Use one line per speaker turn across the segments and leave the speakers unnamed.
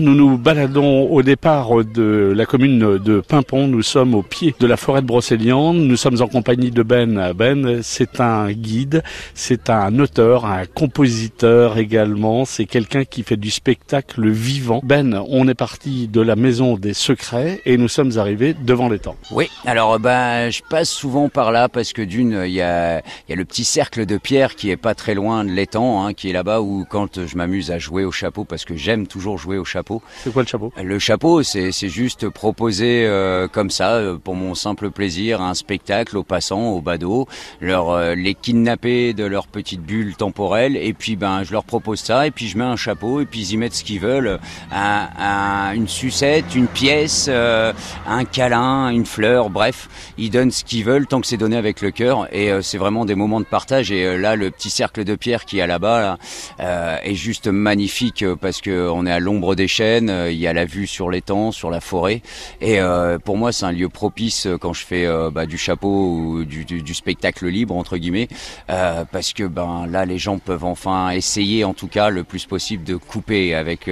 Nous nous baladons au départ de la commune de Pimpon. Nous sommes au pied de la forêt de Brocéliande. Nous sommes en compagnie de Ben. Ben, c'est un guide, c'est un auteur, un compositeur également. C'est quelqu'un qui fait du spectacle vivant. Ben, on est parti de la maison des secrets et nous sommes arrivés devant l'étang.
Oui, alors ben je passe souvent par là parce que d'une, il y a, y a le petit cercle de pierre qui est pas très loin de l'étang, hein, qui est là-bas où quand je m'amuse à jouer au chapeau parce que j'aime toujours jouer au chapeau
c'est quoi le chapeau?
Le chapeau, c'est juste proposer euh, comme ça, euh, pour mon simple plaisir, un spectacle aux passants, aux badauds, leur euh, les kidnapper de leur petite bulle temporelle, et puis ben je leur propose ça, et puis je mets un chapeau, et puis ils y mettent ce qu'ils veulent, un, une sucette, une pièce, un câlin, une fleur, bref, ils donnent ce qu'ils veulent tant que c'est donné avec le cœur, et c'est vraiment des moments de partage. Et là, le petit cercle de pierre qui est là-bas est juste magnifique parce que on est à l'ombre des euh, il y a la vue sur l'étang, sur la forêt. Et euh, pour moi, c'est un lieu propice euh, quand je fais bah, du chapeau ou du, du, spectacle libre entre guillemets, parce que ben là, les gens peuvent enfin essayer, en tout cas, le plus possible de couper avec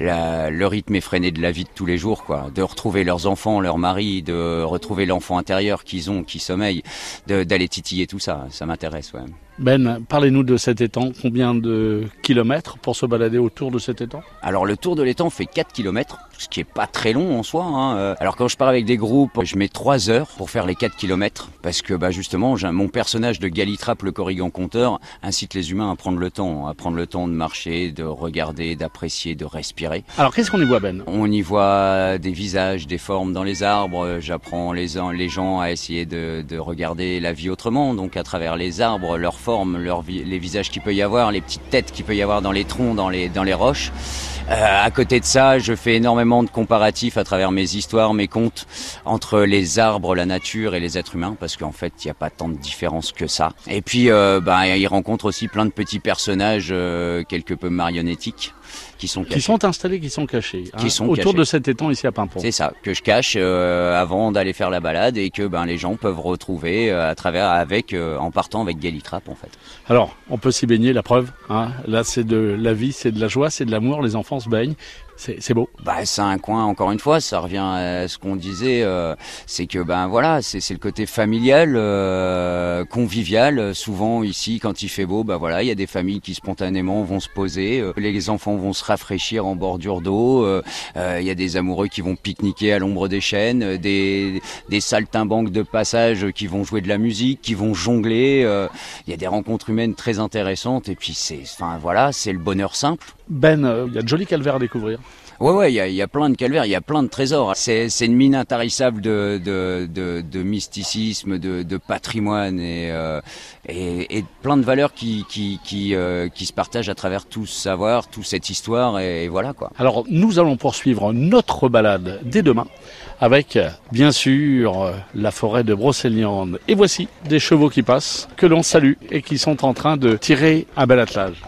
la, le rythme effréné de la vie de tous les jours, quoi, de retrouver leurs enfants, leurs maris, de retrouver l'enfant intérieur qu'ils ont, qui sommeille, d'aller titiller tout ça. Ça m'intéresse, ouais.
Ben, parlez-nous de cet étang. Combien de kilomètres pour se balader autour de cet étang?
Alors le tour de l'étang fait 4 kilomètres, ce qui est pas très long en soi. Hein. Euh, alors quand je pars avec des groupes, je mets 3 heures pour faire les 4 kilomètres parce que bah, justement, mon personnage de Galitrap, le corrigan conteur, incite les humains à prendre le temps, à prendre le temps de marcher, de regarder, d'apprécier, de respirer.
Alors qu'est-ce qu'on y voit Ben?
On y voit des visages, des formes dans les arbres. J'apprends les, les gens à essayer de, de regarder la vie autrement, donc à travers les arbres, leurs formes, les visages qu'il peut y avoir, les petites têtes qu'il peut y avoir dans les troncs, dans les, dans les roches. Euh, à côté de ça, je fais énormément de comparatifs à travers mes histoires, mes contes entre les arbres, la nature et les êtres humains, parce qu'en fait, il n'y a pas tant de différence que ça. Et puis, euh, bah, il rencontre aussi plein de petits personnages euh, quelque peu marionnettiques qui sont
qui sont installés, qui sont cachés, qui hein, sont autour de cet étang ici à Pimpon.
C'est ça que je cache euh, avant d'aller faire la balade et que ben les gens peuvent retrouver euh, à travers avec euh, en partant avec Galitrap en fait.
Alors on peut s'y baigner, la preuve. Hein. Là c'est de la vie, c'est de la joie, c'est de l'amour. Les enfants se. C'est beau.
Bah, c'est un coin, encore une fois, ça revient à ce qu'on disait, euh, c'est que ben voilà, c'est le côté familial, euh, convivial. Souvent ici, quand il fait beau, bah voilà, il y a des familles qui spontanément vont se poser, euh, les enfants vont se rafraîchir en bordure d'eau, il y a des amoureux qui vont pique-niquer à l'ombre des chênes, des, des saltimbanques de passage qui vont jouer de la musique, qui vont jongler. Il y a des rencontres humaines très intéressantes et puis c'est, enfin voilà, c'est le bonheur simple.
Ben, il y a de jolis calvaires à découvrir.
Ouais, ouais, il y a, y a, plein de calvaires, il y a plein de trésors. C'est, c'est une mine intarissable de, de, de, de mysticisme, de, de patrimoine et, euh, et, plein de valeurs euh, qui, se partagent à travers tout ce savoir, toute cette histoire et, voilà quoi.
Alors nous allons poursuivre notre balade dès demain avec bien sûr la forêt de Brocéliande. Et voici des chevaux qui passent, que l'on salue et qui sont en train de tirer un bel attelage.